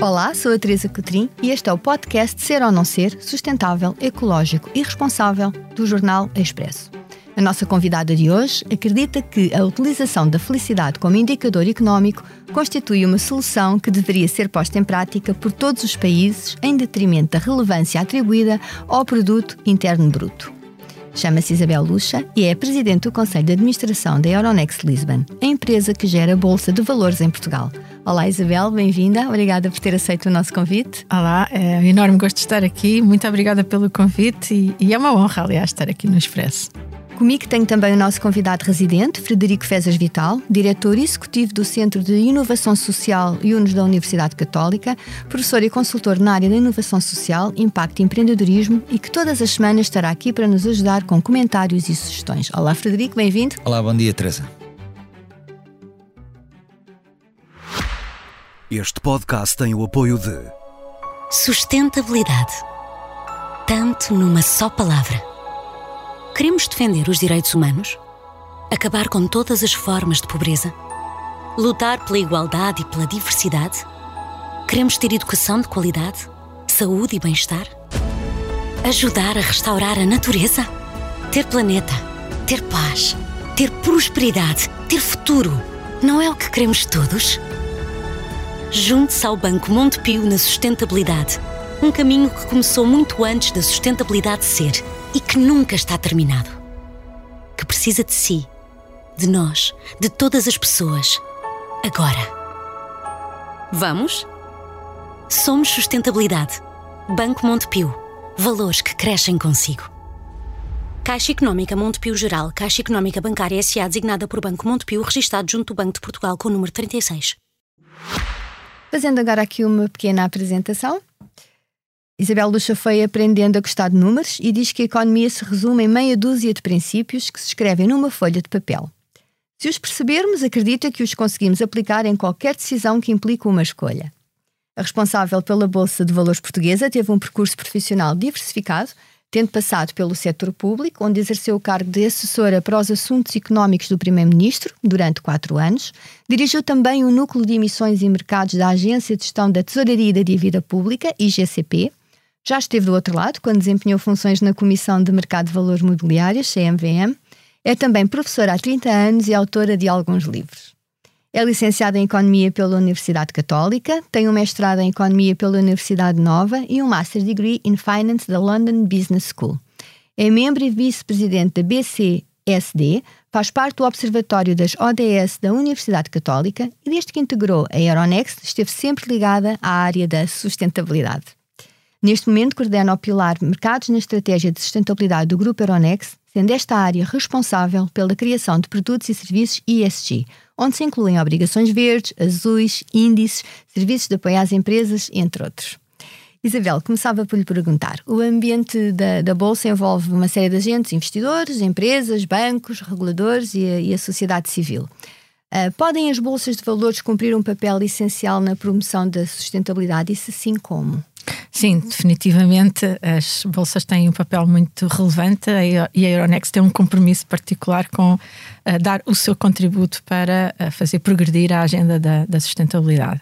Olá, sou a Teresa Cotrim e este é o podcast Ser ou Não Ser, Sustentável, Ecológico e Responsável do jornal Expresso. A nossa convidada de hoje acredita que a utilização da felicidade como indicador económico constitui uma solução que deveria ser posta em prática por todos os países em detrimento da relevância atribuída ao produto interno bruto. Chama-se Isabel Lucha e é presidente do Conselho de Administração da Euronext Lisbon, a empresa que gera a Bolsa de Valores em Portugal. Olá Isabel, bem-vinda. Obrigada por ter aceito o nosso convite. Olá, é um enorme gosto de estar aqui. Muito obrigada pelo convite e, e é uma honra, aliás, estar aqui no Expresso. Comigo tenho também o nosso convidado residente, Frederico Fezas Vital, diretor executivo do Centro de Inovação Social UNES da Universidade Católica, professor e consultor na área da inovação social, impacto e empreendedorismo e que todas as semanas estará aqui para nos ajudar com comentários e sugestões. Olá, Frederico, bem-vindo. Olá, bom dia, Teresa. Este podcast tem o apoio de Sustentabilidade. Tanto numa só palavra. Queremos defender os direitos humanos? Acabar com todas as formas de pobreza? Lutar pela igualdade e pela diversidade? Queremos ter educação de qualidade? Saúde e bem-estar? Ajudar a restaurar a natureza? Ter planeta? Ter paz? Ter prosperidade? Ter futuro? Não é o que queremos todos? Junte-se ao Banco Montepio na sustentabilidade. Um caminho que começou muito antes da sustentabilidade ser e que nunca está terminado. Que precisa de si, de nós, de todas as pessoas. Agora. Vamos? Somos Sustentabilidade. Banco Montepio. Valores que crescem consigo. Caixa Económica Montepio Geral, Caixa Económica Bancária S.A. designada por Banco Montepio, registado junto do Banco de Portugal com o número 36. Fazendo agora aqui uma pequena apresentação. Isabel Lucha foi aprendendo a gostar de números e diz que a economia se resume em meia dúzia de princípios que se escrevem numa folha de papel. Se os percebermos, acredita que os conseguimos aplicar em qualquer decisão que implique uma escolha. A responsável pela Bolsa de Valores Portuguesa teve um percurso profissional diversificado, tendo passado pelo setor público, onde exerceu o cargo de assessora para os assuntos económicos do Primeiro-Ministro durante quatro anos, dirigiu também o Núcleo de Emissões e Mercados da Agência de Gestão da Tesouraria e da Dívida Pública, IGCP, já esteve do outro lado, quando desempenhou funções na Comissão de Mercado de Valores Mobiliários, CMVM. É também professora há 30 anos e autora de alguns livros. É licenciada em Economia pela Universidade Católica, tem um mestrado em Economia pela Universidade Nova e um Master Degree in Finance da London Business School. É membro e vice-presidente da BCSD, faz parte do Observatório das ODS da Universidade Católica e desde que integrou a Euronext esteve sempre ligada à área da sustentabilidade. Neste momento, coordena o pilar Mercados na Estratégia de Sustentabilidade do Grupo Euronext, sendo esta área responsável pela criação de produtos e serviços ESG, onde se incluem obrigações verdes, azuis, índices, serviços de apoio às empresas, entre outros. Isabel, começava por lhe perguntar: o ambiente da, da Bolsa envolve uma série de agentes, investidores, empresas, bancos, reguladores e a, e a sociedade civil. Uh, podem as bolsas de valores cumprir um papel essencial na promoção da sustentabilidade e, se sim, como? Sim, definitivamente as bolsas têm um papel muito relevante e a Euronext tem um compromisso particular com uh, dar o seu contributo para uh, fazer progredir a agenda da, da sustentabilidade.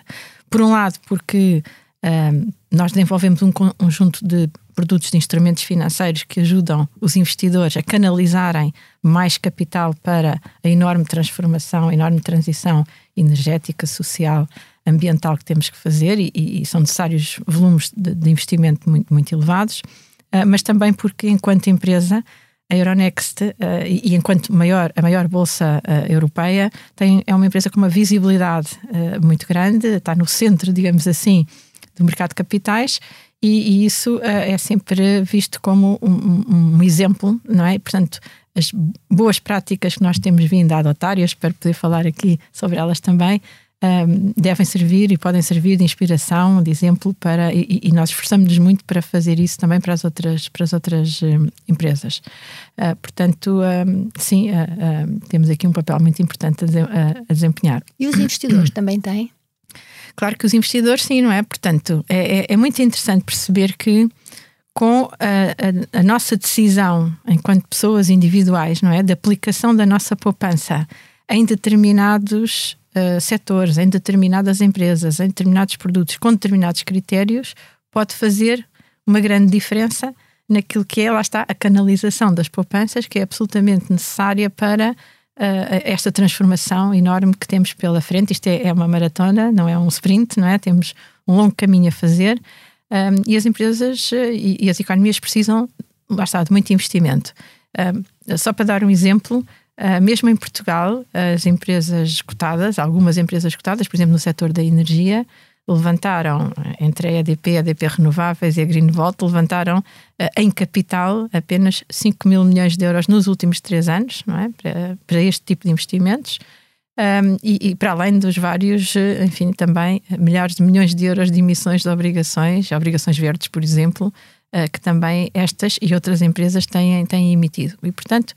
Por um lado, porque uh, nós desenvolvemos um conjunto de produtos de instrumentos financeiros que ajudam os investidores a canalizarem mais capital para a enorme transformação, a enorme transição energética, social ambiental que temos que fazer e, e são necessários volumes de, de, investimento muito, muito elevados, uh, mas também porque, enquanto empresa, a Euronext, uh, e, e, enquanto maior, a maior bolsa uh, europeia, tem, é uma empresa com uma visibilidade muito grande, está no centro, digamos assim, do mercado de capitais. E, e isso é sempre visto como um, um, um exemplo, não é? Portanto, as boas práticas que nós temos vindo a adotar, e eu espero poder falar aqui sobre elas também, um, devem servir e podem servir de inspiração, de exemplo para e, e nós esforçamos-nos muito para fazer isso também para as outras para as outras um, empresas. Uh, portanto, um, sim, uh, temos aqui um papel muito importante a, a desempenhar. E os investidores também têm? Claro que os investidores sim, não é? Portanto, é, é, é muito interessante perceber que com a, a, a, nossa decisão enquanto pessoas individuais, não é, da aplicação da nossa poupança em determinados uh, setores, em determinadas empresas, em determinados produtos, com determinados critérios, pode fazer uma grande diferença naquilo que é, lá está, a canalização das poupanças, que é absolutamente necessária para uh, esta transformação enorme que temos pela frente. Isto é, é, uma maratona, não é um sprint, não é? Temos um longo caminho a fazer um, e as empresas e, e, as economias precisam, lá está, de muito investimento. Um, só para dar um exemplo, uh, mesmo em Portugal, as empresas cotadas, algumas empresas cotadas, por exemplo, no setor da energia, levantaram, entre a EDP, a EDP Renováveis e a Greenvolt, levantaram uh, em capital apenas 5 mil milhões de euros nos últimos três anos, não é? para, para este tipo de investimentos. Um, e, e, para além dos vários, enfim, também milhares de milhões de euros de emissões de obrigações, obrigações verdes, por exemplo, que também estas e outras empresas têm, têm emitido. E, portanto,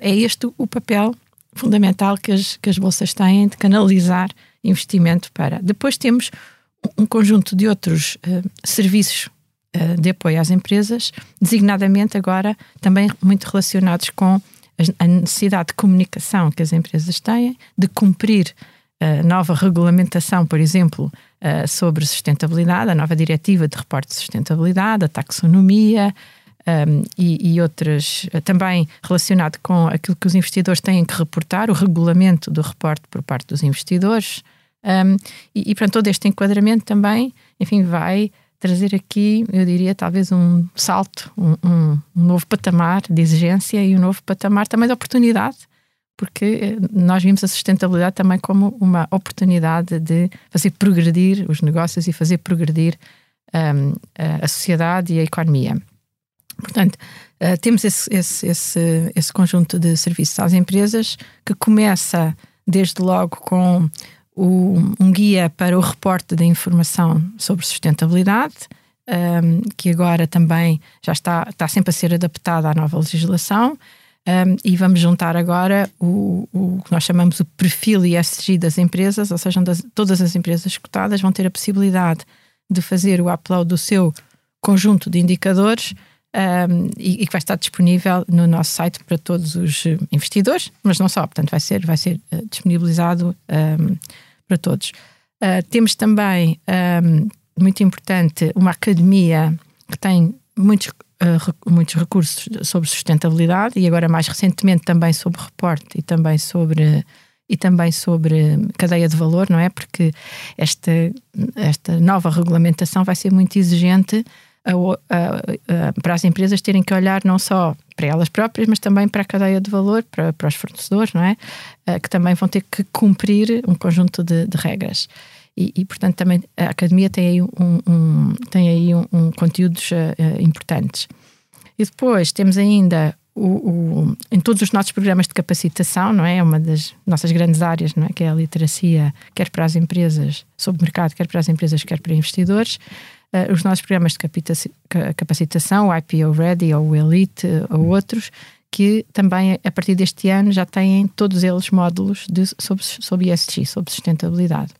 é este o papel fundamental que as, que as bolsas têm de canalizar investimento para. Depois temos um conjunto de outros uh, serviços uh, de apoio às empresas, designadamente agora também muito relacionados com a necessidade de comunicação que as empresas têm, de cumprir a uh, nova regulamentação, por exemplo, sobre sustentabilidade, a nova diretiva de reporte de sustentabilidade, a taxonomia um, e, e, outras, uh, também relacionado com aquilo que os investidores têm que reportar, o regulamento do reporte por parte dos investidores, um, e, e, portanto, todo este enquadramento também, enfim, vai trazer aqui, eu diria, talvez um salto, um, um, novo patamar de exigência e um novo patamar também de oportunidade, porque eh, nós vimos a sustentabilidade também como uma oportunidade de fazer progredir os negócios e fazer progredir a sociedade e a economia. Portanto, uh, temos esse, esse, esse, esse conjunto de serviços às empresas que começa desde logo com o, um guia para o reporte da informação sobre sustentabilidade, um, que agora também já está, está sempre a ser adaptada à nova legislação. Um, e vamos juntar agora o, o, que nós chamamos o perfil ESG das empresas, ou seja, das, todas as empresas cotadas vão ter a possibilidade de fazer o upload do seu conjunto de indicadores um, e, e, que vai estar disponível no nosso site para todos os investidores, mas não só, portanto, vai ser, vai ser uh, disponibilizado um, para todos. Uh, temos também, um, muito importante, uma academia que tem muitos, uh, muitos recursos sobre sustentabilidade e agora mais recentemente também sobre reporte e também sobre e também sobre cadeia de valor, não é? Porque esta, esta nova regulamentação vai ser muito exigente a, a, para as empresas terem que olhar não só para elas próprias, mas também para a cadeia de valor, para, para os fornecedores, não é? Uh, que também vão ter que cumprir um conjunto de, de regras. E, e, portanto, também a academia tem aí, um, um tem aí um, um conteúdos uh, importantes. E depois temos ainda o, o, em todos os nossos programas de capacitação, não é? É uma das nossas grandes áreas, não é? Que é a literacia, quer para as empresas, sobre o mercado, quer para as empresas, quer para investidores uh, os nossos programas de capacitação, o IPO Ready ou o Elite uh, ou outros, que também a partir deste ano já têm todos eles módulos de, sobre, sobre ESG, sobre sustentabilidade.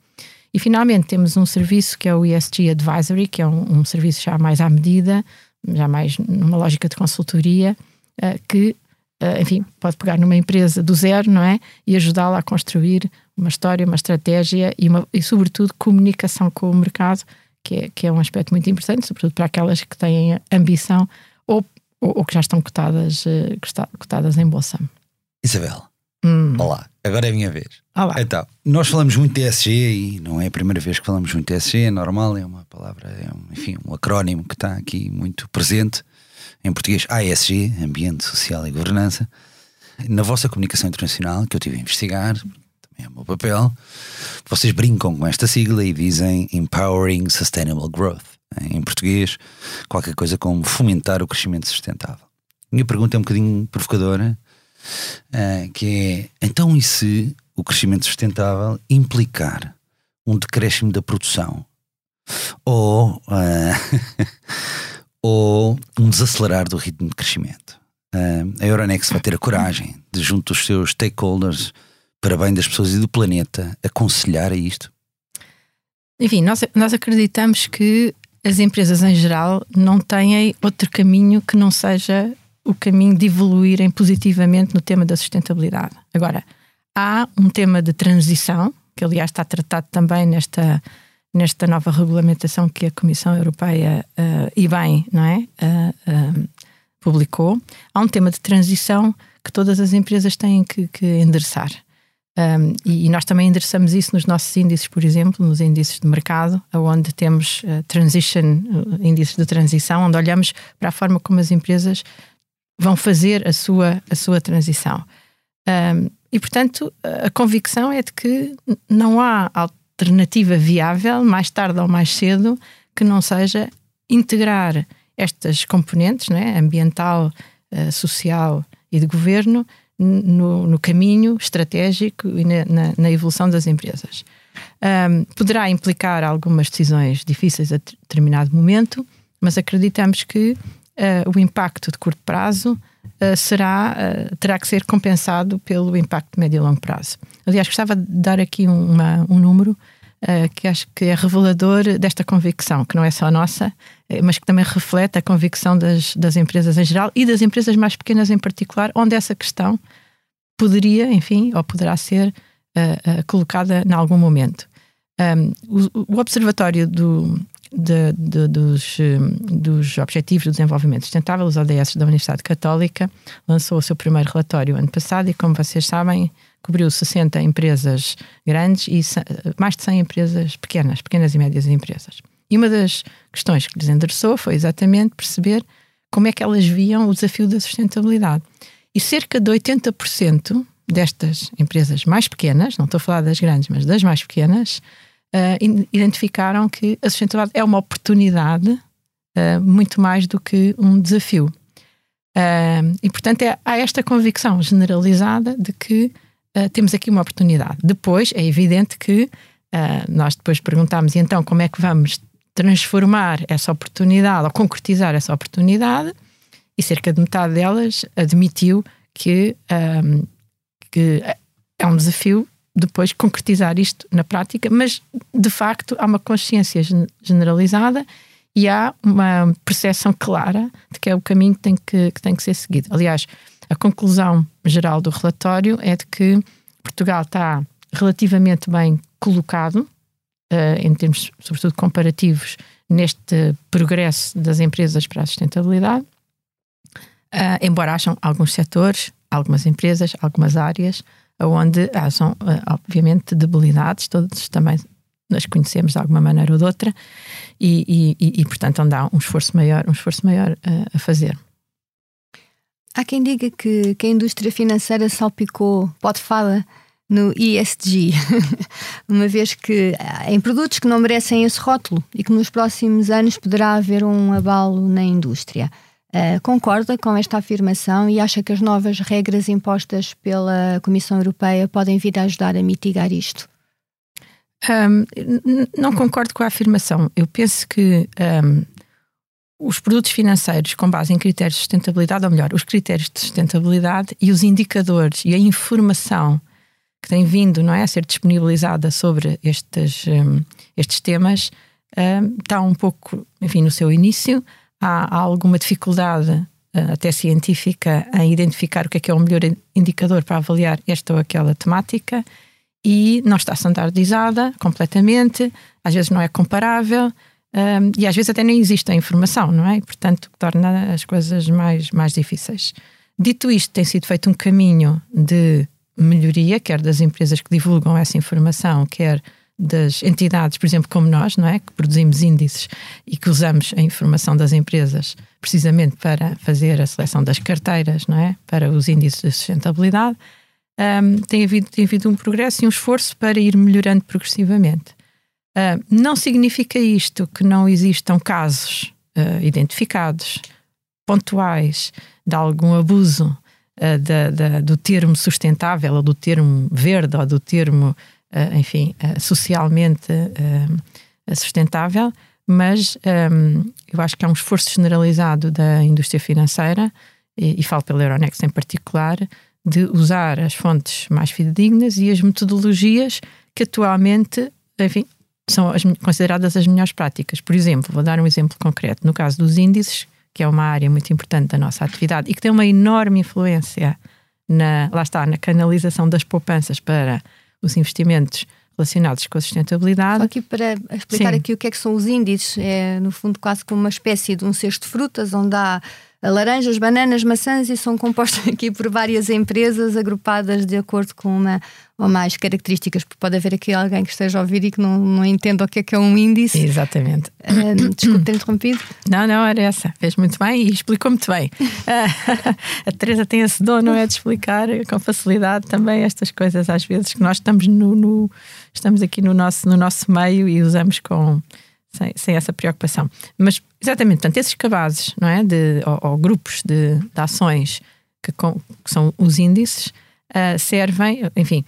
E finalmente temos um serviço que é o ESG Advisory, que é um, um serviço já mais à medida, já mais numa lógica de consultoria, uh, que, uh, enfim, pode pegar numa empresa do zero, não é? E ajudá-la a construir uma história, uma estratégia e, uma, e, sobretudo, comunicação com o mercado que é, que é um aspecto muito importante, sobretudo para aquelas que têm ambição ou, ou, ou que já estão cotadas, eh, cotadas em bolsa. Isabel, hum. olá, agora é a minha vez. Olá. Então, nós falamos muito de ESG e não é a primeira vez que falamos muito de ESG, é normal, é uma palavra, é um, enfim, um acrónimo que está aqui muito presente. Em português, ASG, Ambiente Social e Governança. Na vossa comunicação internacional, que eu tive a investigar, é o meu papel. Vocês brincam com esta sigla e dizem Empowering Sustainable Growth. Em português, qualquer coisa como fomentar o crescimento sustentável. Minha pergunta é um bocadinho provocadora, uh, que é então e se o crescimento sustentável implicar um decréscimo da produção ou, uh, ou um desacelerar do ritmo de crescimento? Uh, a Euronext vai ter a coragem de, junto dos seus stakeholders, para bem das pessoas e do planeta, aconselhar a isto? Enfim, nós, nós acreditamos que as empresas em geral não têm outro caminho que não seja o caminho de evoluírem positivamente no tema da sustentabilidade. Agora, há um tema de transição, que aliás está tratado também nesta, nesta nova regulamentação que a Comissão Europeia uh, e bem não é? Uh, publicou. Há um tema de transição que todas as empresas têm que, que endereçar. Um, e, nós também endereçamos isso nos nossos índices, por exemplo, nos índices de mercado, onde temos uh, transition, uh, índices de transição, onde olhamos para a forma como as empresas vão fazer a sua, a sua transição. Um, e, portanto, a convicção é de que não há alternativa viável, mais tarde ou mais cedo, que não seja integrar estas componentes, não é? ambiental, uh, social e de governo, no, no caminho estratégico e na, na, na evolução das empresas. Um, poderá implicar algumas decisões difíceis a determinado momento, mas acreditamos que uh, o impacto de curto prazo uh, será, uh, terá que ser compensado pelo impacto de médio e longo prazo. Aliás, gostava de dar aqui uma, um número que acho que é revelador desta convicção, que não é só nossa, mas que também reflete a convicção das, das empresas em geral e das empresas mais pequenas em particular, onde essa questão poderia, enfim, ou poderá ser uh, uh, colocada em algum momento. Um, o, o, Observatório do, de, de, dos, dos Objetivos do Desenvolvimento Sustentável, os ODS da Universidade Católica, lançou o seu primeiro relatório ano passado e, como vocês sabem, cobriu 60 empresas grandes e mais de 100 empresas pequenas, pequenas e médias empresas. E uma das questões que lhes endereçou foi exatamente perceber como é que elas viam o desafio da sustentabilidade. E cerca de 80% destas empresas mais pequenas, não estou a falar das grandes, mas das mais pequenas, uh, identificaram que a sustentabilidade é uma oportunidade uh, muito mais do que um desafio. Uh, e, portanto, é, há esta convicção generalizada de que temos aqui uma oportunidade. Depois, é evidente que nós depois perguntámos, então, como é que vamos transformar essa oportunidade ou concretizar essa oportunidade? e cerca de metade delas admitiu que, um, que é um desafio depois concretizar isto na prática, mas de facto há uma consciência generalizada e há uma percepção clara de que é o caminho que tem que, que, tem que ser seguido. Aliás, a conclusão geral do relatório é de que Portugal está relativamente bem colocado, uh, em termos, sobretudo, comparativos, neste progresso das empresas para a sustentabilidade, Uh, embora hajam alguns setores, algumas empresas, algumas áreas, onde hajam, uh, obviamente, debilidades, todos também nós conhecemos de alguma maneira ou de outra, e, e, e portanto, onde há um esforço maior, um esforço maior a fazer. Há quem diga que, que a indústria financeira salpicou pode fala no ESG, uma vez que em produtos que não merecem esse rótulo e que nos próximos anos poderá haver um abalo na indústria. Uh, concorda com esta afirmação e acha que as novas regras impostas pela Comissão Europeia podem vir a ajudar a mitigar isto? Um, não concordo com a afirmação. Eu penso que um, os produtos financeiros com base em critérios de sustentabilidade, ou melhor, os critérios de sustentabilidade e os indicadores e a informação que tem vindo não é, a ser disponibilizada sobre estes, um, estes temas está um pouco, enfim, no seu início. Há, há alguma dificuldade eh, até científica em identificar o que é que é o melhor indicador para avaliar esta ou aquela temática e não está standardizada completamente, às vezes não é comparável um, e às vezes até nem existe a informação, não é? Portanto, torna as coisas mais, mais difíceis. Dito isto, tem sido feito um caminho de melhoria, quer das empresas que divulgam essa informação, quer das entidades, por exemplo, como nós, não é? Que produzimos índices e que usamos a informação das empresas precisamente para fazer a seleção das carteiras, não é? Para os índices de sustentabilidade, um, tem, havido, tem havido um progresso e um esforço para ir melhorando progressivamente. Uh, não significa isto que não existam casos uh, identificados, pontuais, de algum abuso uh, do termo sustentável, ou do termo verde, ou do termo enfim, socialmente sustentável, mas um, eu acho que há um esforço generalizado da indústria financeira, e, e falo pela Euronext em particular, de usar as fontes mais fidedignas e as metodologias que atualmente, enfim, são as, consideradas as melhores práticas. Por exemplo, vou dar um exemplo concreto. No caso dos índices, que é uma área muito importante da nossa atividade e que tem uma enorme influência na, lá está, na canalização das poupanças para os investimentos relacionados com a sustentabilidade. Só aqui para explicar Sim. aqui o que é que são os índices, é no fundo quase como uma espécie de um cesto de frutas, onde há laranjas, bananas, maçãs e são compostos aqui por várias empresas agrupadas de acordo com uma ou mais características, porque pode haver aqui alguém que esteja a ouvir e que não, não entenda o que é que é um índice. Exatamente. Um, desculpe ter interrompido. Não, não, era essa. Fez muito bem e explicou muito bem. a Teresa tem esse dom, não é? De explicar com facilidade também estas coisas, às vezes, que nós estamos, no, no estamos aqui no nosso, no nosso meio e usamos com. Sem, sem essa preocupação. Mas, exatamente, portanto, esses cabazes, não é? De, ou, ou grupos de, de ações que, com, que, são os índices, uh, servem, enfim,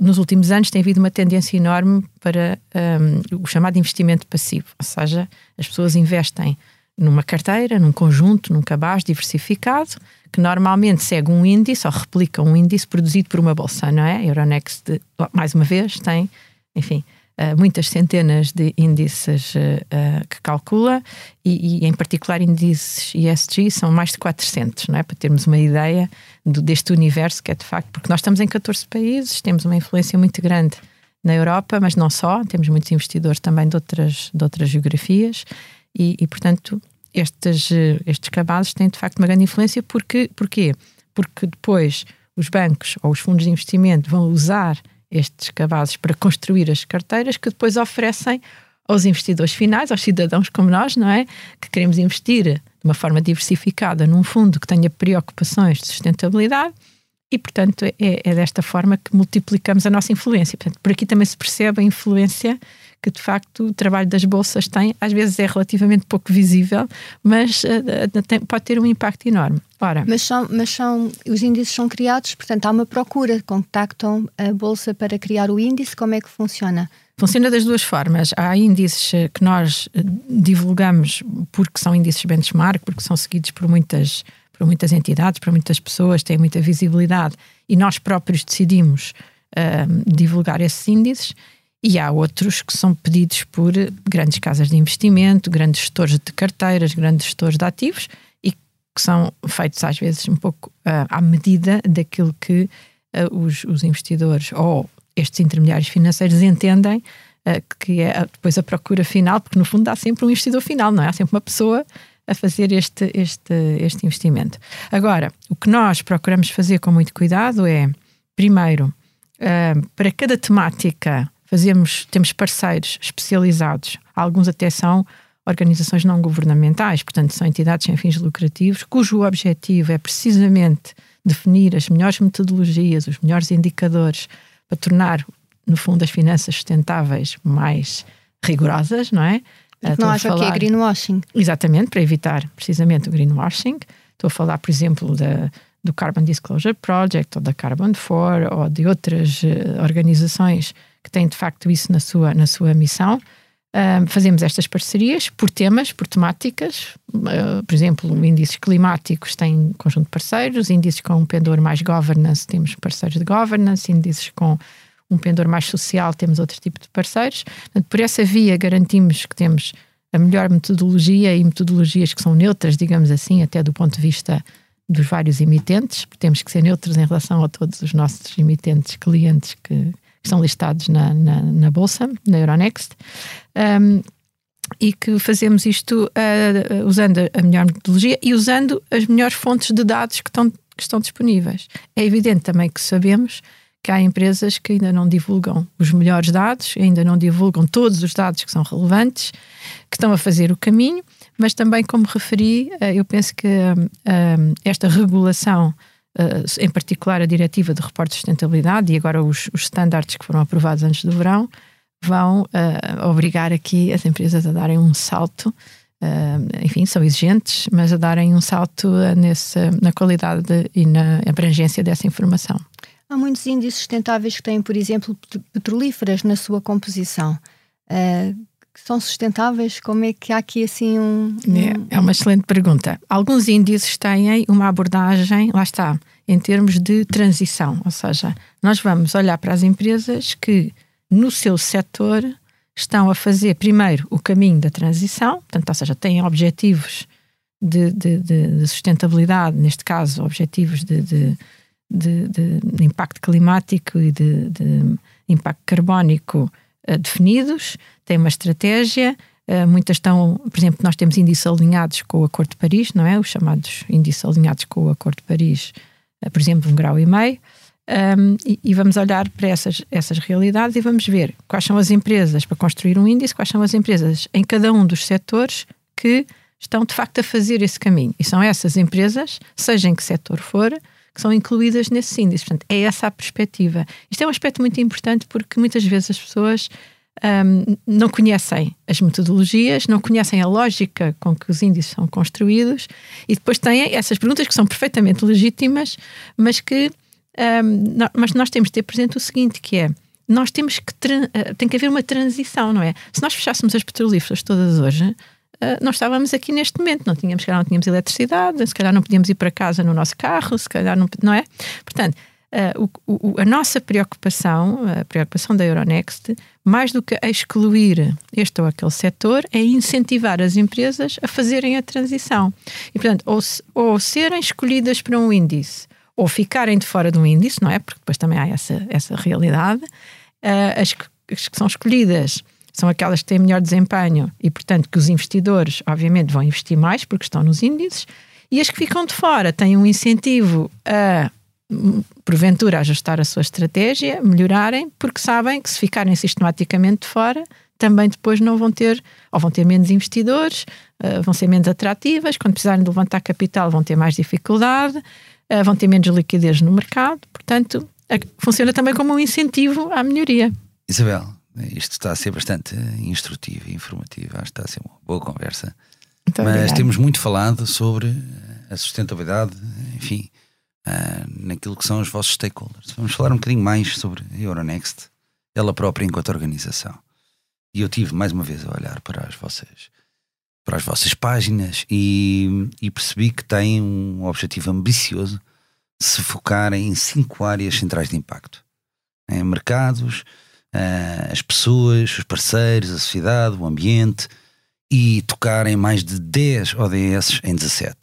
nos últimos anos tem havido uma tendência enorme para um, o chamado investimento passivo, ou seja, as pessoas investem numa carteira, num conjunto, num cabaz diversificado, que normalmente segue um índice ou replica um índice produzido por uma bolsa, não é? Euronext, mais uma vez, tem, enfim, muitas centenas de índices uh, que calcula e, e, em particular, índices ESG são mais de 400, não é? Para termos uma ideia do, deste universo que é de facto, porque nós estamos em 14 países, temos uma influência muito grande na Europa, mas não só, temos muitos investidores também de outras, de outras geografias e, e portanto, estes, estes cabazes têm de facto uma grande influência. Porque, porquê? Porque depois os bancos ou os fundos de investimento vão usar estes cabazes para construir as carteiras que depois oferecem aos investidores finais, aos cidadãos como nós, não é? Que queremos investir de uma forma diversificada num fundo que tenha preocupações de sustentabilidade e, portanto, é, é desta forma que multiplicamos a nossa influência. Portanto, por aqui também se percebe a influência que de facto o trabalho das bolsas tem, às vezes é relativamente pouco visível, mas uh, tem, pode ter um impacto enorme. Ora, mas são, mas são, os índices são criados, portanto há uma procura, contactam a bolsa para criar o índice, como é que funciona? Funciona das duas formas. Há índices que nós divulgamos porque são índices benchmark, porque são seguidos por muitas, por muitas entidades, por muitas pessoas, têm muita visibilidade e nós próprios decidimos uh, divulgar esses índices. E há outros que são pedidos por grandes casas de investimento, grandes gestores de carteiras, grandes gestores de ativos e que são feitos às vezes um pouco uh, à medida daquilo que uh, os, os, investidores ou estes intermediários financeiros entendem uh, que é depois a procura final, porque no fundo há sempre um investidor final, não é? Há sempre uma pessoa a fazer este, este, este investimento. Agora, o que nós procuramos fazer com muito cuidado é, primeiro, para cada temática fazemos, temos parceiros especializados, alguns até são organizações não governamentais, portanto são entidades sem fins lucrativos, cujo objetivo é precisamente definir as melhores metodologias, os melhores indicadores para tornar, no fundo, as finanças sustentáveis mais rigorosas, não é? Não acha falar... que é greenwashing? Exatamente, para evitar precisamente o greenwashing. Estou a falar, por exemplo, da, do Carbon Disclosure Project ou da Carbon 4 ou de outras uh, organizações que têm de facto isso na sua, na sua missão. Uh, fazemos estas parcerias por temas, por temáticas. Uh, por exemplo, índices climáticos um conjunto de parceiros, índices com um pendor mais governance, temos parceiros de governance, índices com um pendor mais social, temos outro tipo de parceiros. Portanto, por essa via, garantimos que temos a melhor metodologia e metodologias que são neutras, digamos assim, até do ponto de vista dos vários emitentes, porque temos que ser neutros em relação a todos os nossos emitentes, clientes que que são listados na, na, na Bolsa, na Euronext, um, e que fazemos isto uh, usando a melhor metodologia e usando as melhores fontes de dados que estão, que estão disponíveis. É evidente também que sabemos que há empresas que ainda não divulgam os melhores dados, ainda não divulgam todos os dados que são relevantes, que estão a fazer o caminho, mas também, como referi, uh, eu penso que uh, esta regulação em particular a diretiva de reporte de sustentabilidade e agora os, os standards que foram aprovados antes do verão, vão uh, obrigar aqui as empresas a darem um salto. Uh, enfim, são exigentes, mas a darem um salto nesse, na qualidade e na abrangência dessa informação. Há muitos índices sustentáveis que têm, por exemplo, petrolíferas na sua composição. Uh, são sustentáveis? Como é que há aqui assim um, um... É, é uma excelente pergunta. Alguns índices têm uma abordagem, lá está, em termos de transição, ou seja, nós vamos olhar para as empresas que no seu setor estão a fazer primeiro o caminho da transição, portanto, ou seja, têm objetivos de, de, de, de sustentabilidade, neste caso, objetivos de, de impacto climático e de, impacto carbónico definidos, têm uma estratégia. Uh, muitas estão, por exemplo, nós temos índices alinhados com o Acordo de Paris, não é? Os chamados índices alinhados com o Acordo de Paris, uh, por exemplo, um grau e meio. Um, e, e, vamos olhar para essas, essas realidades e vamos ver quais são as empresas para construir um índice, quais são as empresas em cada um dos setores que estão de facto a fazer esse caminho. E são essas empresas, seja em que setor for, que são incluídas nesse índice. Portanto, é essa a perspectiva. Isto é um aspecto muito importante porque muitas vezes as pessoas um, não conhecem as metodologias, não conhecem a lógica com que os índices são construídos e depois têm essas perguntas que são perfeitamente legítimas, mas que um, mas nós temos de ter presente o seguinte, que é nós temos que uh, tem que haver uma transição, não é? Se nós fechássemos as petrolíferas todas hoje, uh, nós estávamos aqui neste momento, não tínhamos, se calhar não tínhamos eletricidade, se calhar não podíamos ir para casa no nosso carro, se calhar não, não é? Portanto, uh, o, o, a nossa preocupação, a preocupação da Euronext, mais do que excluir este ou aquele setor, é incentivar as empresas a fazerem a transição. E, portanto, ou, ou serem escolhidas para um índice ou ficarem de fora de um índice, não é? Porque depois também há essa, essa realidade. Uh, as, as que são escolhidas são aquelas que têm melhor desempenho e, portanto, que os investidores, obviamente, vão investir mais porque estão nos índices, e as que ficam de fora têm um incentivo a, porventura, ajustar a sua estratégia, melhorarem, porque sabem que se ficarem sistematicamente de fora, também depois não vão ter, ou vão ter menos investidores, uh, vão ser menos atrativas, quando precisarem de levantar capital vão ter mais dificuldade, uh, vão ter menos liquidez no mercado, portanto, funciona também como um incentivo à melhoria. Isabel, isto está a ser bastante instrutivo e informativo, acho que está a ser uma boa conversa. Muito Mas temos muito falado sobre a sustentabilidade, enfim, uh, naquilo que são os vossos stakeholders. Vamos falar um bocadinho mais sobre a Euronext, ela própria enquanto organização. E eu tive mais uma vez a olhar para as vossas para as vossas páginas e, e percebi que têm um objetivo ambicioso de se focar em cinco áreas centrais de impacto: em mercados, uh, as pessoas, os parceiros, a sociedade, o ambiente e tocar em mais de 10 ODS em 17.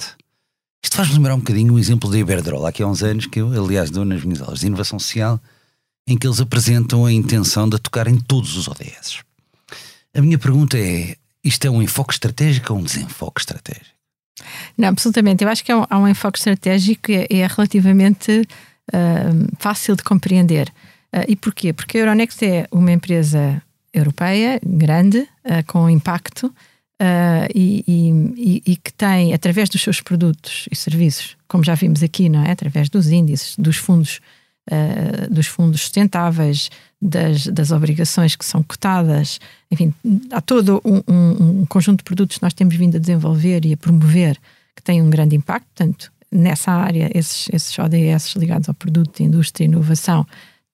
Isto faz-me lembrar um bocadinho o exemplo da Iberdrola, aqui há uns anos que eu, aliás, dou nas minhas aulas de inovação social, em que eles apresentam a intenção de tocar em todos os ODS. A minha pergunta é: isto é um enfoque estratégico ou um desenfoque estratégico? Não, absolutamente. Eu acho que há um, há um enfoque estratégico e é, é relativamente uh, fácil de compreender. Uh, e porquê? Porque a Euronext é uma empresa europeia, grande, uh, com impacto e, e, e, que tem, através dos seus produtos e serviços, como já vimos aqui, não é? através dos índices, dos fundos, dos fundos sustentáveis, das, das obrigações que são cotadas, enfim, há todo um, um, um, conjunto de produtos que nós temos vindo a desenvolver e a promover que tem um grande impacto. Portanto, nessa área, esses, esses ODS ligados ao produto, indústria e inovação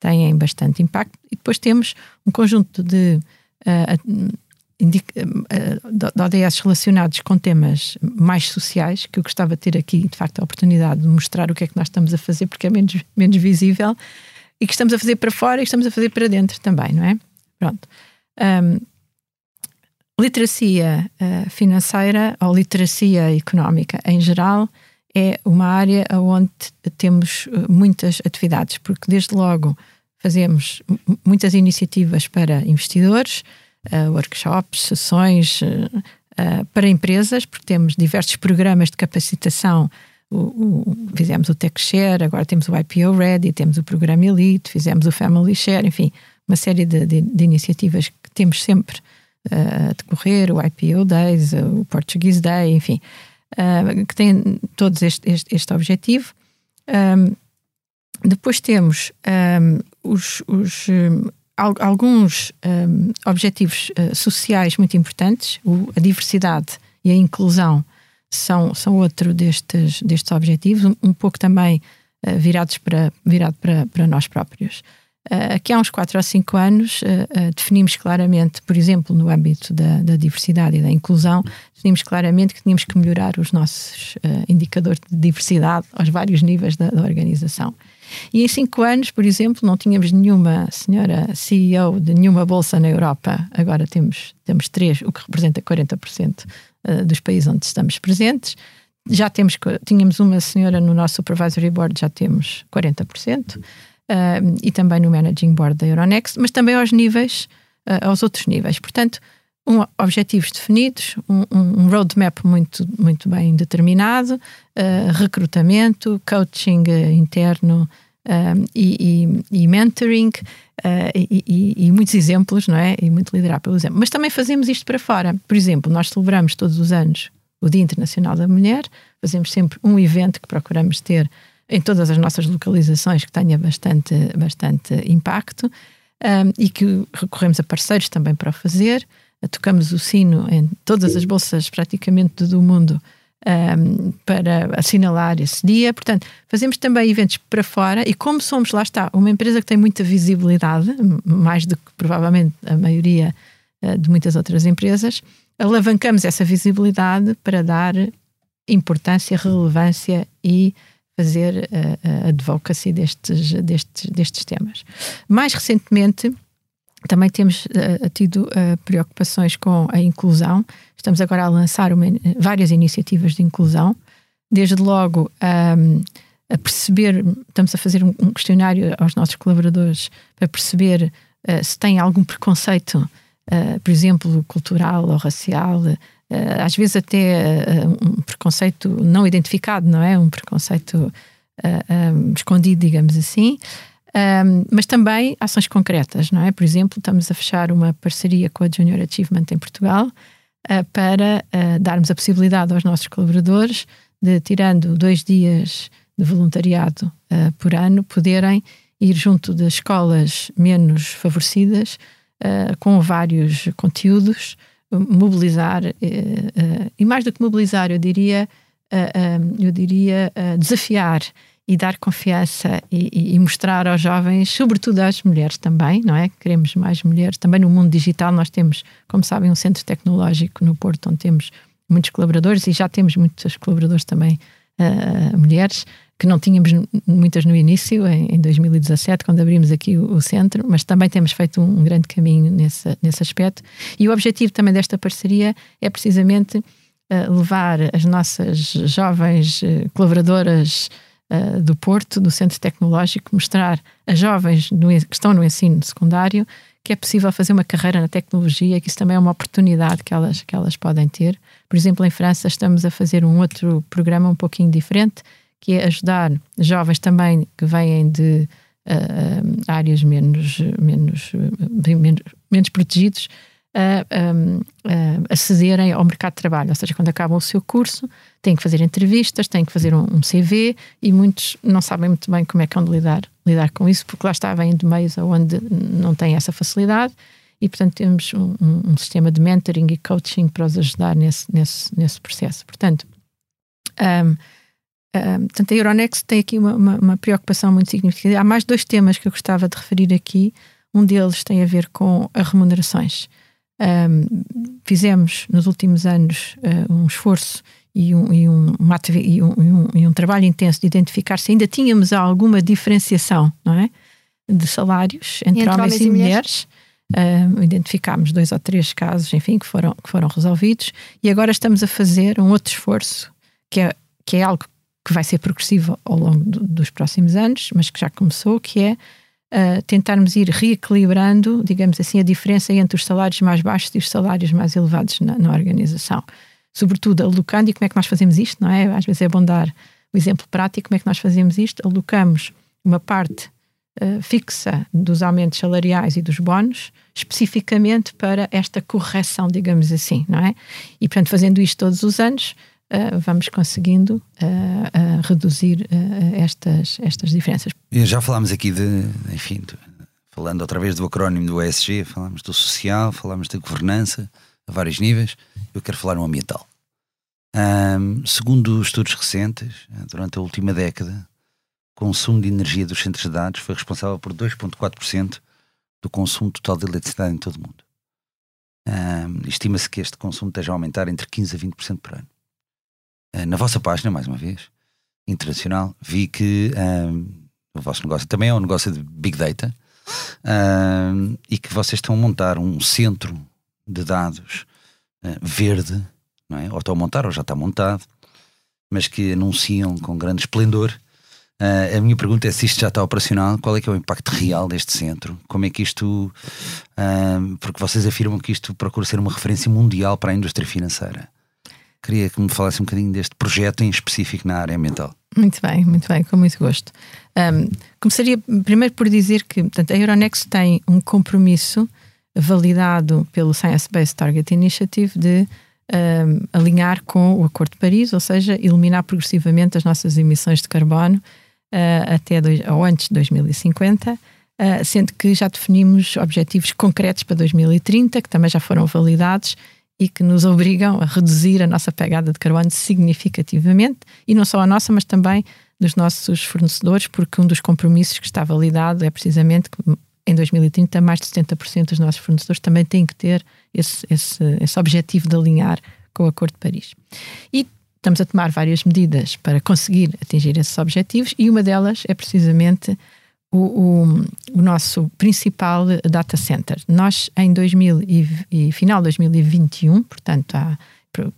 têm bastante impacto. E depois temos um conjunto de, uh, de ODS relacionados com temas mais sociais, que eu gostava de ter aqui, de facto, a oportunidade de mostrar o que é que nós estamos a fazer, porque é menos, menos visível e que estamos a fazer para fora e estamos a fazer para dentro também, não é? Pronto. Um, literacia financeira ou literacia económica em geral é uma área onde temos muitas atividades, porque desde logo fazemos muitas iniciativas para investidores, uh, workshops, sessões para empresas, porque temos diversos programas de capacitação o, o, fizemos o Tech Share, agora temos o IPO Ready, temos o programa Elite, fizemos o Family Share, enfim, uma série de, de, de iniciativas que temos sempre uh, a decorrer, o IPO Days, o Portuguese Day, enfim, uh, que têm todos este, este, este objetivo. Um, depois temos um, os, os um, alguns objetivos uh, sociais muito importantes, o, a diversidade e a inclusão são, são outro destes, destes objetivos, um, um pouco também uh, virados para, virado para, para nós próprios. Uh, aqui há uns 4 ou 5 anos definimos claramente, por exemplo, no âmbito da, da, diversidade e da inclusão, definimos claramente que tínhamos que melhorar os nossos indicadores de diversidade aos vários níveis da, da organização. E em cinco anos, por exemplo, não tínhamos nenhuma senhora CEO de nenhuma bolsa na Europa. Agora temos, temos três, o que representa 40% uh, dos países onde estamos presentes. Já temos, tínhamos uma senhora no nosso supervisory board, já temos 40%. uh, e também no Managing Board da Euronext, mas também aos níveis, uh, aos outros níveis. Portanto, um, objetivos definidos, um, um, roadmap muito, muito bem determinado, uh, recrutamento, coaching interno e, e, e, mentoring e, e, muitos exemplos, não é? E muito liderar pelo exemplo. Mas também fazemos isto para fora. Por exemplo, nós celebramos todos os anos o Dia Internacional da Mulher, fazemos sempre um evento que procuramos ter em todas as nossas localizações que tenha bastante, bastante impacto um, e que recorremos a parceiros também para o fazer. Tocamos o sino em todas as bolsas praticamente do mundo um, para assinalar esse dia. Portanto, fazemos também eventos para fora e como somos, lá está, uma empresa que tem muita visibilidade, mais do que provavelmente a maioria uh, de muitas outras empresas, alavancamos essa visibilidade para dar importância, relevância e fazer a, a advocacy destes, destes, destes temas. Mais recentemente, também temos uh, tido uh, preocupações com a inclusão. Estamos agora a lançar uma, várias iniciativas de inclusão. Desde logo, um, a perceber, estamos a fazer um, questionário aos nossos colaboradores para perceber uh, se tem algum preconceito, por exemplo, cultural ou racial, às vezes até um preconceito não identificado, não é? Um preconceito um, escondido, digamos assim. Um, mas também ações concretas, não é? Por exemplo, estamos a fechar uma parceria com a Junior Achievement em Portugal para darmos a possibilidade aos nossos colaboradores de, tirando dois dias de voluntariado por ano, poderem ir junto de escolas menos favorecidas com vários conteúdos mobilizar, eh, eh, e mais do que mobilizar, eu diria, eu diria desafiar e dar confiança e, e, mostrar aos jovens, sobretudo às mulheres também, não é? Queremos mais mulheres. Também no mundo digital nós temos, como sabem, um centro tecnológico no Porto onde temos muitos colaboradores e já temos muitos colaboradores também uh, mulheres que não tínhamos muitas no início, em, em 2017, quando abrimos aqui o, o, centro, mas também temos feito um, um, grande caminho nesse, nesse aspecto. E o objetivo também desta parceria é precisamente uh, levar as nossas jovens uh, colaboradoras uh, do Porto, do Centro Tecnológico, mostrar a jovens no, que estão no ensino secundário que é possível fazer uma carreira na tecnologia, que isso também é uma oportunidade que elas, que elas podem ter. Por exemplo, em França estamos a fazer um outro programa um pouquinho diferente, que é ajudar jovens também que vêm de uh, áreas menos, menos, menos, menos protegidos a, a, acederem ao mercado de trabalho. Ou seja, quando acabam o seu curso, têm que fazer entrevistas, têm que fazer um, um CV e muitos não sabem muito bem como é que vão lidar, lidar com isso, porque lá está, vêm de meios onde não têm essa facilidade e, portanto, temos um, um, sistema de mentoring e coaching para os ajudar nesse, nesse, nesse processo. Portanto, um, Uh, portanto, a Euronext tem aqui uma, uma, uma, preocupação muito significativa. Há mais dois temas que eu gostava de referir aqui. Um deles tem a ver com as remunerações. Um, fizemos nos últimos anos uh, um esforço e um, e, um, e, um, e um, trabalho intenso de identificar se ainda tínhamos alguma diferenciação não é? de salários entre, entre homens, homens, e mulheres. mulheres. Uh, identificámos dois ou três casos, enfim, que foram, que foram resolvidos, e agora estamos a fazer um outro esforço, que é, que é algo que vai ser progressivo ao longo do, dos próximos anos, mas que já começou, que é uh, tentarmos ir reequilibrando, digamos assim, a diferença entre os salários mais baixos e os salários mais elevados na, na organização. Sobretudo alocando, e como é que nós fazemos isto, não é? Às vezes é bom dar o exemplo prático, como é que nós fazemos isto? Alocamos uma parte uh, fixa dos aumentos salariais e dos bónus, especificamente para esta correção, digamos assim, não é? E, portanto, fazendo isto todos os anos, uh, vamos conseguindo uh, reduzir estas, estas diferenças. Já falámos aqui de, enfim, de, falando outra vez do acrónimo do ESG, falámos do social, falámos da governança a vários níveis, eu quero falar no ambiental. Um, segundo estudos recentes, durante a última década, o consumo de energia dos centros de dados foi responsável por 2,4% do consumo total de eletricidade em todo o mundo. Um, Estima-se que este consumo esteja a aumentar entre 15% a 20% por ano. Eh, na vossa página, mais uma vez, internacional, vi que um, o vosso negócio também é um negócio de Big Data um, e que vocês estão a montar um centro de dados uh, verde, não é? ou estão a montar ou já está montado, mas que anunciam com grande esplendor Uh, a minha pergunta é se isto já está operacional, qual é que é o impacto real deste centro? Como é que isto. Uh, porque vocês afirmam que isto procura ser uma referência mundial para a indústria financeira. Queria que me falasse um bocadinho deste projeto em específico na área ambiental. Muito bem, muito bem, com muito gosto. Um, começaria primeiro por dizer que portanto, a Euronext tem um compromisso validado pelo Science Based Target Initiative de um, alinhar com o Acordo de Paris, ou seja, eliminar progressivamente as nossas emissões de carbono uh, até dois, ou antes de 2050, uh, ah, sendo que já definimos objetivos concretos para 2030, que também já foram validados e que nos obrigam a reduzir a nossa pegada de carbono significativamente, e não só a nossa, mas também dos nossos fornecedores, porque um dos compromissos que está validado é precisamente que em 2030 mais de 70% dos nossos fornecedores também têm que ter esse, esse, esse objetivo de alinhar com o Acordo de Paris. E estamos a tomar várias medidas para conseguir atingir esses objetivos e uma delas é precisamente o, o, o nosso principal data center. Nós, em 2000 e, e, final de 2021, portanto, há,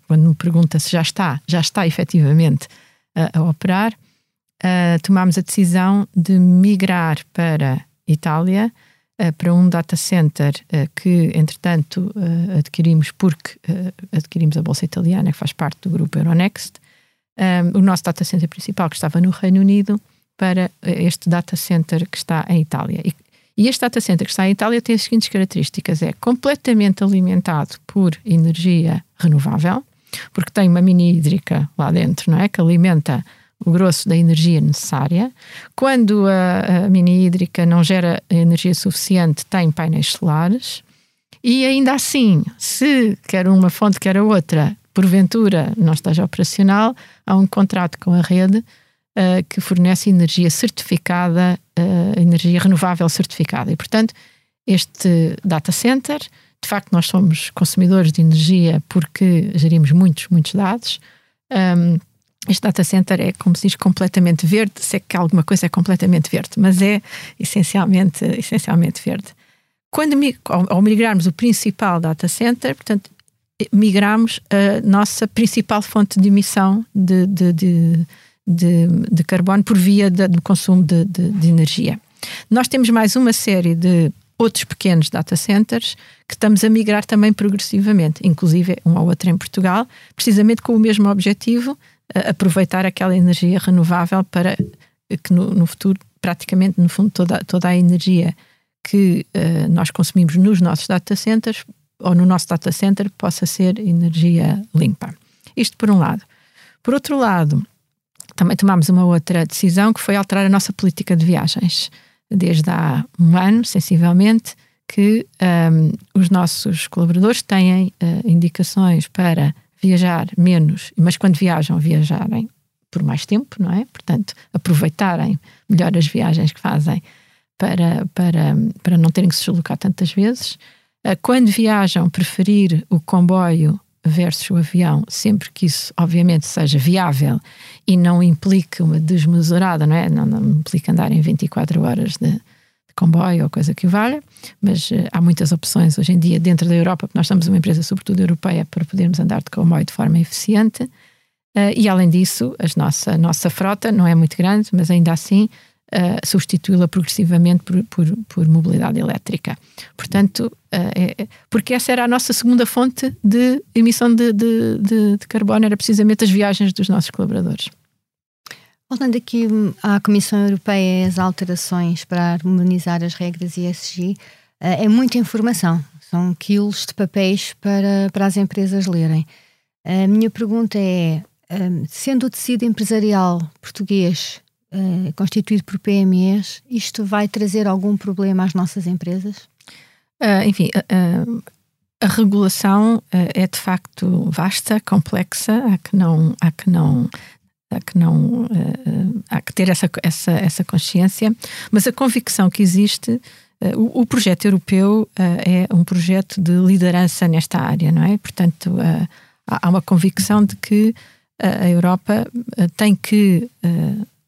quando me pergunta se já está, já está efetivamente a, a operar, uh, tomámos a decisão de migrar para Itália uh, para um data center uh, que, entretanto, adquirimos porque adquirimos a Bolsa Italiana, que faz parte do grupo Euronext. O nosso data center principal, que estava no Reino Unido, para este data center que está em Itália. E, e este data center que está em Itália tem as seguintes características: é completamente alimentado por energia renovável, porque tem uma mini hídrica lá dentro, não é? Que alimenta o grosso da energia necessária. Quando a, a mini hídrica não gera energia suficiente, tem painéis solares. E ainda assim, se quer uma fonte, quer a outra, porventura não esteja operacional, há um contrato com a rede uh, que fornece energia certificada, uh, energia renovável certificada. E, portanto, este data center, de facto, nós somos consumidores de energia porque gerimos muitos, muitos dados. Um, este data center é, como se diz, completamente verde. Sei que alguma coisa é completamente verde, mas é essencialmente, essencialmente verde. Quando ao, migrarmos o principal data center, portanto, migramos a nossa principal fonte de emissão de, de, de, de, de carbono por via do consumo de, de energia. Nós temos mais uma série de outros pequenos data centers que estamos a migrar também progressivamente, inclusive um ou outro em Portugal, precisamente com o mesmo objetivo aproveitar aquela energia renovável para que no, no, futuro, praticamente, no fundo, toda, toda a energia que uh, nós consumimos nos nossos data centers ou no nosso data center possa ser energia limpa. Isto por um lado. Por outro lado, também tomámos uma outra decisão que foi alterar a nossa política de viagens. Desde há um ano, sensivelmente, que um, os nossos colaboradores têm uh, indicações para viajar menos, mas quando viajam, viajarem por mais tempo, não é? Portanto, aproveitarem melhor as viagens que fazem para, para, para não terem que se deslocar tantas vezes. Ah, quando viajam, preferir o comboio versus o avião, sempre que isso, obviamente, seja viável e não implique uma desmesurada, não é? Não, não implica andar em 24 horas de, comboio ou coisa que valha, mas uh, há muitas opções hoje em dia dentro da Europa, porque nós somos uma empresa, sobretudo europeia, para podermos andar de comboio de forma eficiente. Uh, e além disso, a nossa, nossa frota não é muito grande, mas ainda assim uh, substituí-la progressivamente por, por, por, mobilidade elétrica. Portanto, é, porque essa era a nossa segunda fonte de emissão de, de, de, de carbono, era precisamente as viagens dos nossos colaboradores. Voltando aqui hum, à Comissão Europeia as alterações para harmonizar as regras ESG, eh, é muita informação, são quilos de papéis para, para as empresas lerem. A minha pergunta é: hum, sendo o tecido empresarial português eh, constituído por PMEs, isto vai trazer algum problema às nossas empresas? Uh, enfim, uh, a regulação é de facto vasta, complexa, há que não, há que não há que não há que ter essa, essa, essa consciência, mas a convicção que existe, o, o, projeto europeu é um projeto de liderança nesta área, não é? Portanto, há uma convicção de que a Europa tem que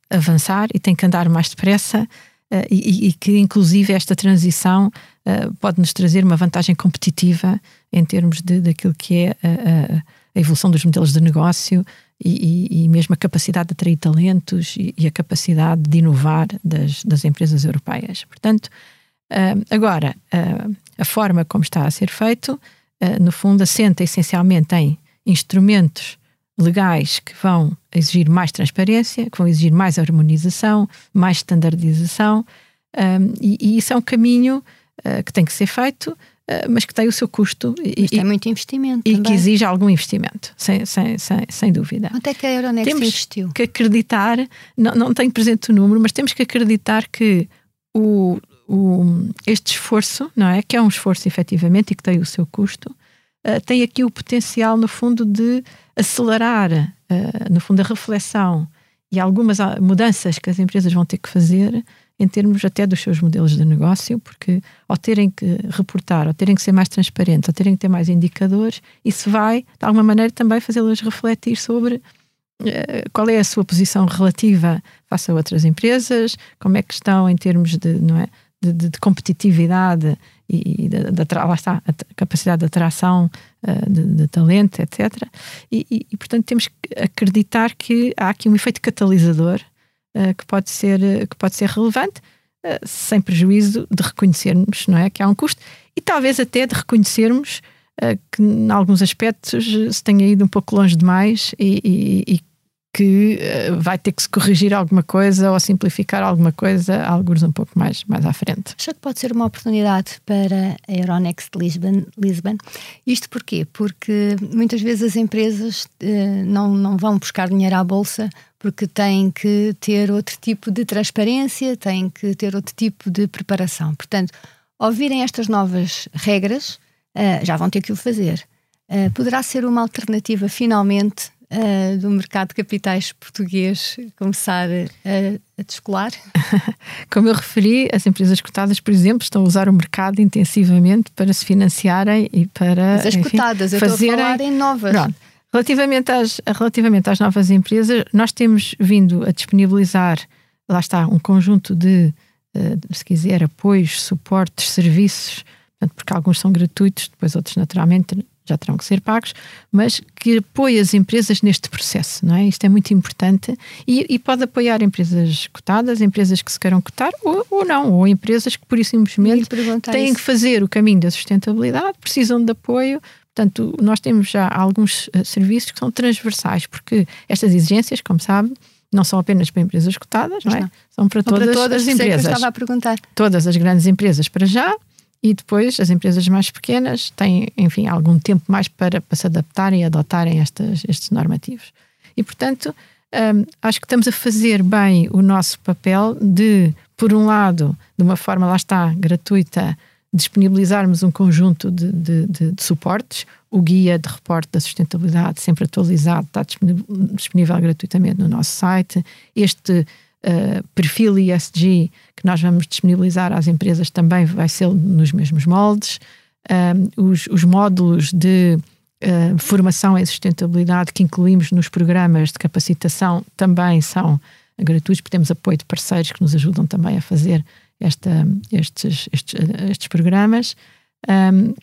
avançar e tem que andar mais depressa e, e, que, inclusive, esta transição pode nos trazer uma vantagem competitiva em termos de, daquilo que é a a evolução dos modelos de negócio e, e, mesmo a capacidade de atrair talentos e, e a capacidade de inovar das, das empresas europeias. Portanto, agora, a forma como está a ser feito, no fundo, assenta essencialmente em instrumentos legais que vão exigir mais transparência, que vão exigir mais harmonização, mais standardização, um, e, e, isso é um caminho uh, que tem que ser feito, uh, mas que tem o seu custo e, tem muito investimento e também. que exige algum investimento, sem, sem, sem, sem dúvida. Quanto é que a Euronext temos investiu? que acreditar, não, não tenho presente o número, mas temos que acreditar que o, o, este esforço, não é? Que é um esforço efetivamente e que tem o seu custo, uh, tem aqui o potencial, no fundo, de acelerar, uh, no fundo, a reflexão e algumas mudanças que as empresas vão ter que fazer em termos até dos seus modelos de negócio, porque ao terem que reportar, ao terem que ser mais transparentes, ao terem que ter mais indicadores, isso vai, de alguma maneira, também fazê-las refletir sobre uh, qual é a sua posição relativa face a outras empresas, como é que estão em termos de, não é, de, de, de competitividade e, de, de, lá está, a capacidade de atração uh, de, de, talento, etc. E, e, e, portanto, temos que acreditar que há aqui um efeito catalisador uh, que, pode ser, que pode ser relevante, uh, sem prejuízo de reconhecermos não é, que há um custo e talvez até de reconhecermos que, em alguns aspectos, se tenha ido um pouco longe demais e, e que uh, vai ter que se corrigir alguma coisa ou simplificar alguma coisa, alguns um pouco mais, mais à frente. Acho que pode ser uma oportunidade para a Euronext Lisbon. Lisbon. Isto porquê? Porque muitas vezes as empresas uh, não, não vão buscar dinheiro à bolsa porque têm que ter outro tipo de transparência, têm que ter outro tipo de preparação. Portanto, ao virem estas novas regras, uh, já vão ter que o fazer. poderá ser uma alternativa, finalmente, uh, do mercado de capitais português começar a, a descolar? Como eu referi, as empresas cotadas, por exemplo, estão a usar o mercado intensivamente para se financiarem e para. Mas as enfim, cotadas, eu fazerem... estou a falar em novas. Pronto. Relativamente às, relativamente às novas empresas, nós temos vindo a disponibilizar, lá está, um conjunto de, uh, se quiser, apoios, suportes, serviços, porque alguns são gratuitos, depois outros, naturalmente, já terão que ser pagos, mas que apoie as empresas neste processo, não é? Isto é muito importante e, e pode apoiar empresas cotadas, empresas que se queiram cotar ou, ou não, ou empresas que por isso simplesmente têm isso. que fazer o caminho da sustentabilidade, precisam de apoio. Portanto, nós temos já alguns uh, serviços que são transversais, porque estas exigências, como sabe, não são apenas para empresas cotadas, não é? Não. São para todas, para todas as empresas. Que eu estava a perguntar. Todas as grandes empresas para já e depois as empresas mais pequenas têm, enfim, algum tempo mais para, para se adaptarem e adotarem estas, estes normativos. E, portanto, um, acho que estamos a fazer bem o nosso papel de, por um lado, de uma forma, lá está, gratuita, disponibilizarmos um conjunto de, de, de, de suportes, o guia de reporte da sustentabilidade, sempre atualizado, está disponível, disponível gratuitamente no nosso site. Este uh, perfil ESG que nós vamos disponibilizar às empresas também vai ser nos mesmos moldes. Os, os, módulos de uh, formação em sustentabilidade que incluímos nos programas de capacitação também são gratuitos, porque temos apoio de parceiros que nos ajudam também a fazer esta, estes, estes, estes programas. Um,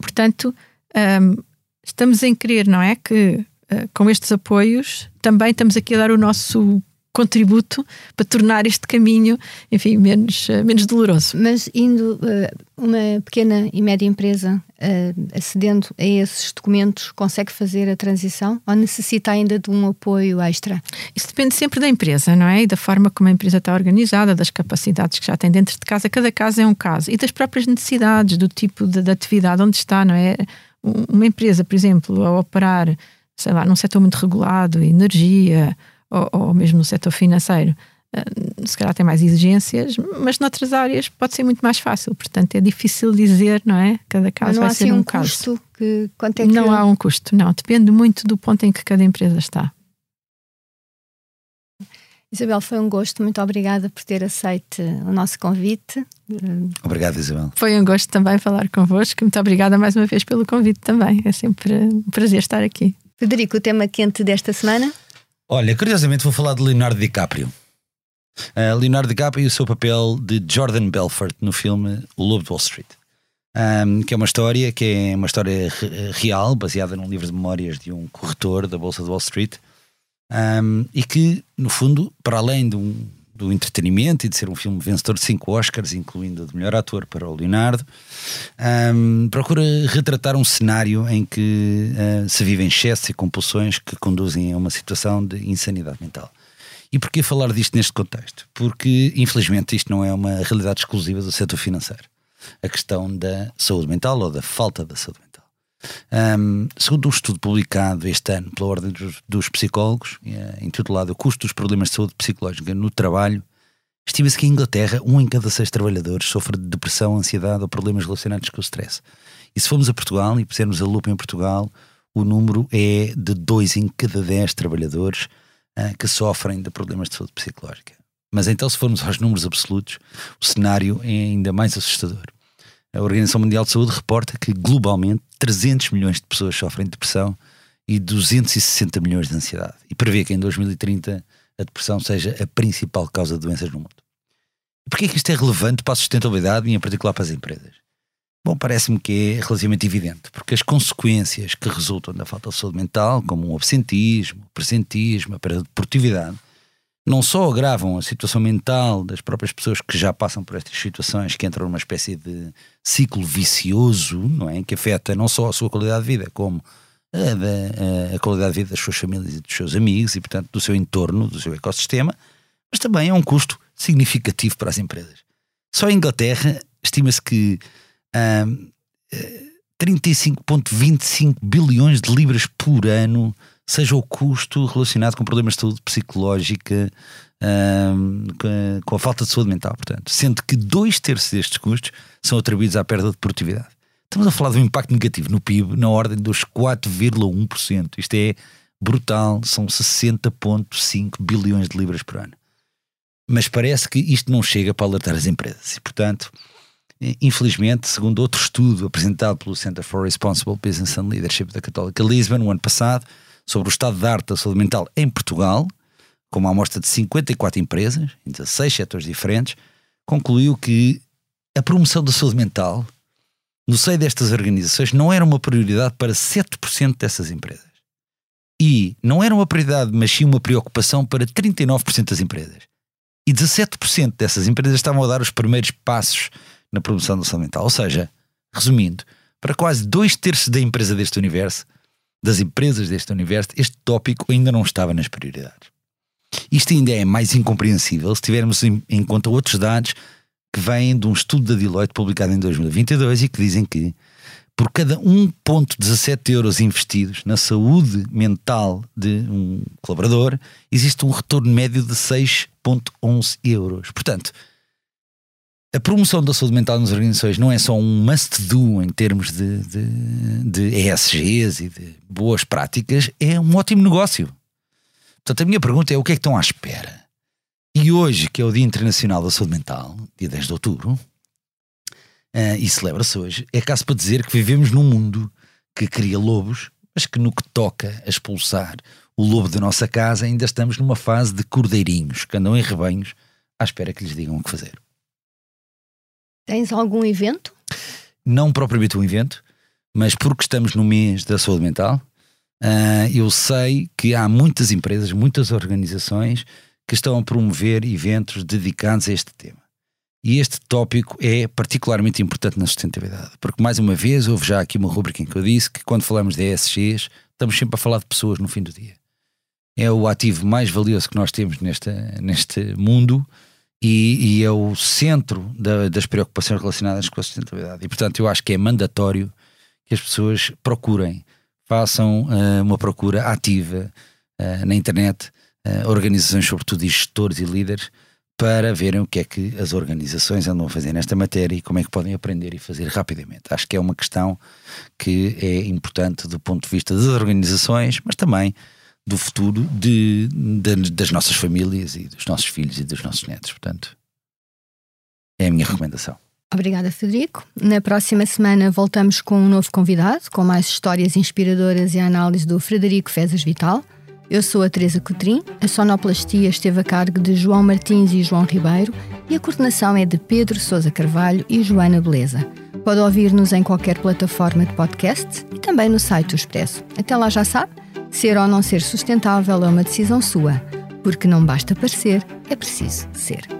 portanto, um, estamos em querer, não é? Que uh, com estes apoios também estamos aqui a dar o nosso contributo para tornar este caminho, enfim, menos, uh, menos doloroso. Mas indo uh, uma pequena e média empresa uh, acedendo a esses documentos, consegue fazer a transição ou necessita ainda de um apoio extra? Isso depende sempre da empresa, não é? E da forma como a empresa está organizada, das capacidades que já tem dentro de casa. Cada caso é um caso. E das próprias necessidades, do tipo de, de atividade onde está, não é? Uma empresa, por exemplo, a operar, sei lá, num setor muito regulado, energia ou, ou mesmo no setor financeiro, uh, se calhar tem mais exigências, mas noutras áreas pode ser muito mais fácil. Portanto, é difícil dizer, não é? Cada caso não vai ser assim um, um caso. Custo que, quanto é que não há um custo, não. Depende muito do ponto em que cada empresa está. Isabel, foi um gosto. Muito obrigada por ter aceito o nosso convite. Obrigado, Isabel. Foi um gosto também falar convosco. Muito obrigada mais uma vez pelo convite também. É sempre um prazer estar aqui. Federico, o tema quente desta semana? Olha, curiosamente vou falar de Leonardo DiCaprio. Uh, Leonardo DiCaprio e o seu papel de Jordan Belfort no filme O Lobo de Wall Street. um, que é uma história que é uma história real, baseada num livro de memórias de um corretor da Bolsa de Wall Street, um, e que, no fundo, para além de um, do entretenimento e de ser um filme vencedor de cinco Oscars, incluindo de melhor ator para o Leonardo, um, procura retratar um cenário em que uh, se vivem excessos e compulsões que conduzem a uma situação de insanidade mental. E porquê falar disto neste contexto? Porque, infelizmente, isto não é uma realidade exclusiva do setor financeiro. A questão da saúde mental ou da falta da saúde mental. Um, segundo um estudo publicado este ano pela Ordem dos, dos Psicólogos, é, intitulado O custo dos problemas de saúde psicológica no trabalho, estima-se que em Inglaterra um em cada seis trabalhadores sofre de depressão, ansiedade ou problemas relacionados com o stress. E se formos a Portugal e pusermos a lupa em Portugal, o número é de dois em cada dez trabalhadores uh, que sofrem de problemas de saúde psicológica. Mas então, se formos aos números absolutos, o cenário é ainda mais assustador. A Organização Mundial de Saúde reporta que globalmente 300 milhões de pessoas sofrem de depressão e 260 milhões de ansiedade. E prevê que em 2030 a depressão seja a principal causa de doenças no mundo. Porquê é que isto é relevante para a sustentabilidade e em particular para as empresas? Bom, parece-me que é relativamente evidente, porque as consequências que resultam da falta de saúde mental, como o absentismo, o presentismo, a perda de produtividade, não só agravam a situação mental das próprias pessoas que já passam por estas situações, que entram numa espécie de ciclo vicioso, não é? Que afeta não só a sua qualidade de vida, como a, a, a qualidade de vida das suas famílias e dos seus amigos e, portanto, do seu entorno, do seu ecossistema, mas também é um custo significativo para as empresas. Só em Inglaterra estima-se que hum, 35,25 bilhões de libras por ano seja o custo relacionado com problemas de saúde psicológica, com, a, falta de saúde mental, portanto, sendo que dois terços destes custos são atribuídos à perda de produtividade. Estamos a falar de um impacto negativo no PIB na ordem dos 4,1%. Isto é brutal, são 60,5 bilhões de libras por ano. Mas parece que isto não chega para alertar as empresas e, portanto, infelizmente, segundo outro estudo apresentado pelo Center for Responsible Business and Leadership da Católica Lisbon, no ano passado, sobre o estado de arte da saúde mental em Portugal, com uma amostra de 54 empresas, em 16 setores diferentes, concluiu que a promoção da saúde mental no seio destas organizações não era uma prioridade para 7% dessas empresas. E não era uma prioridade, mas sim uma preocupação para 39% das empresas. E 17% dessas empresas estavam a dar os primeiros passos na promoção da saúde mental. Ou seja, resumindo, para quase dois terços da empresa deste universo, das empresas deste universo, este tópico ainda não estava nas prioridades. Isto ainda é mais incompreensível se tivermos em, em conta outros dados que vêm de um estudo da Deloitte publicado em 2022 e que dizem que por cada 1,17 euros investidos na saúde mental de um colaborador, existe um retorno médio de 6,11 euros. Portanto, a promoção da saúde mental nas organizações não é só um must-do em termos de, de, de ESGs e de boas práticas, é um ótimo negócio. Portanto, a minha pergunta é o que é que estão à espera? E hoje, que é o Dia Internacional da Saúde Mental, dia 10 de outubro, uh, e celebra-se hoje, é caso para dizer que vivemos num mundo que cria lobos, mas que no que toca a expulsar o lobo da nossa casa, ainda estamos numa fase de cordeirinhos que andam em rebanhos à espera que lhes digam o que fazer. Tens algum evento? Não propriamente um evento, mas porque estamos no mês da saúde mental, uh, eu sei que há muitas empresas, muitas organizações que estão a promover eventos dedicados a este tema. E este tópico é particularmente importante na sustentabilidade, porque mais uma vez houve já aqui uma rubrica em que eu disse que quando falamos de ESGs, estamos sempre a falar de pessoas no fim do dia. É o ativo mais valioso que nós temos neste, neste mundo e, e é o centro da, das preocupações relacionadas com a sustentabilidade. E, portanto, eu acho que é mandatório que as pessoas procurem, façam uh, uma procura ativa uh, na internet, uh, organizações, sobretudo, e gestores e líderes, para verem o que é que as organizações andam a fazer nesta matéria e como é que podem aprender e fazer rapidamente. Acho que é uma questão que é importante do ponto de vista das organizações, mas também do futuro de, de, das nossas famílias e dos nossos filhos e dos nossos netos. Portanto, é a minha recomendação. Obrigada, Federico. Na próxima semana voltamos com um novo convidado, com mais histórias inspiradoras e a análise do Frederico Fezas Vital. Eu sou a Teresa Cotrim, a sonoplastia esteve a cargo de João Martins e João Ribeiro e a coordenação é de Pedro Sousa Carvalho e Joana Beleza. Pode ouvir-nos em qualquer plataforma de podcast e também no site do Expresso. Até lá já sabe, Ser ou não ser sustentável é uma decisão sua, porque não basta parecer, é preciso ser.